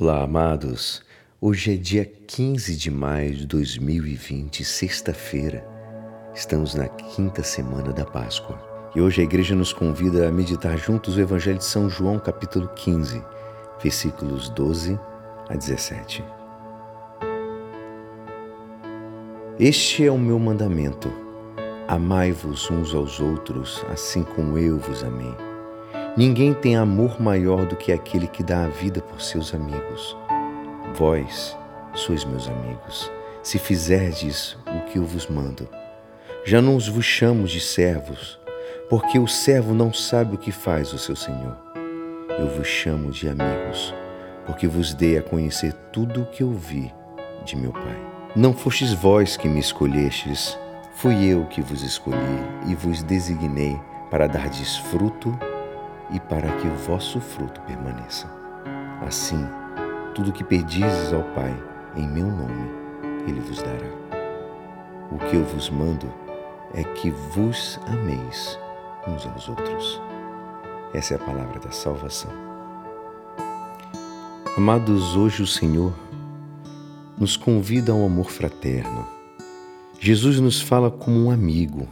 Olá, amados. Hoje é dia 15 de maio de 2020, sexta-feira. Estamos na quinta semana da Páscoa. E hoje a igreja nos convida a meditar juntos o Evangelho de São João, capítulo 15, versículos 12 a 17. Este é o meu mandamento: amai-vos uns aos outros, assim como eu vos amei. Ninguém tem amor maior do que aquele que dá a vida por seus amigos. Vós sois meus amigos, se fizerdes o que eu vos mando. Já não vos chamo de servos, porque o servo não sabe o que faz o seu senhor. Eu vos chamo de amigos, porque vos dei a conhecer tudo o que ouvi de meu Pai. Não fostes vós que me escolhestes, fui eu que vos escolhi e vos designei para dardes fruto e para que o vosso fruto permaneça. Assim, tudo o que pedizes ao Pai em meu nome, Ele vos dará. O que eu vos mando é que vos ameis uns aos outros. Essa é a palavra da salvação. Amados, hoje o Senhor nos convida ao amor fraterno. Jesus nos fala como um amigo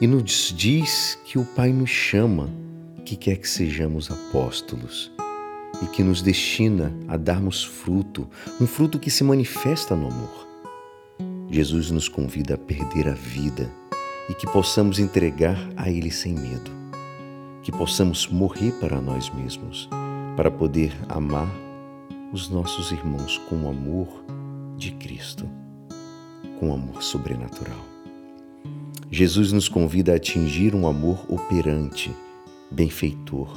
e nos diz que o Pai nos chama que quer que sejamos apóstolos e que nos destina a darmos fruto, um fruto que se manifesta no amor. Jesus nos convida a perder a vida e que possamos entregar a Ele sem medo, que possamos morrer para nós mesmos, para poder amar os nossos irmãos com o amor de Cristo, com o amor sobrenatural. Jesus nos convida a atingir um amor operante benfeitor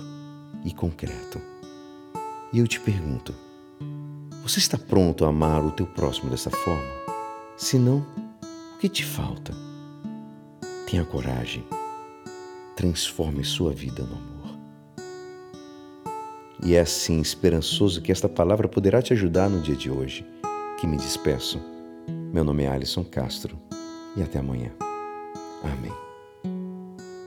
e concreto. E eu te pergunto: você está pronto a amar o teu próximo dessa forma? Se não, o que te falta? Tenha coragem. Transforme sua vida no amor. E é assim, esperançoso, que esta palavra poderá te ajudar no dia de hoje, que me despeço. Meu nome é Alisson Castro e até amanhã. Amém.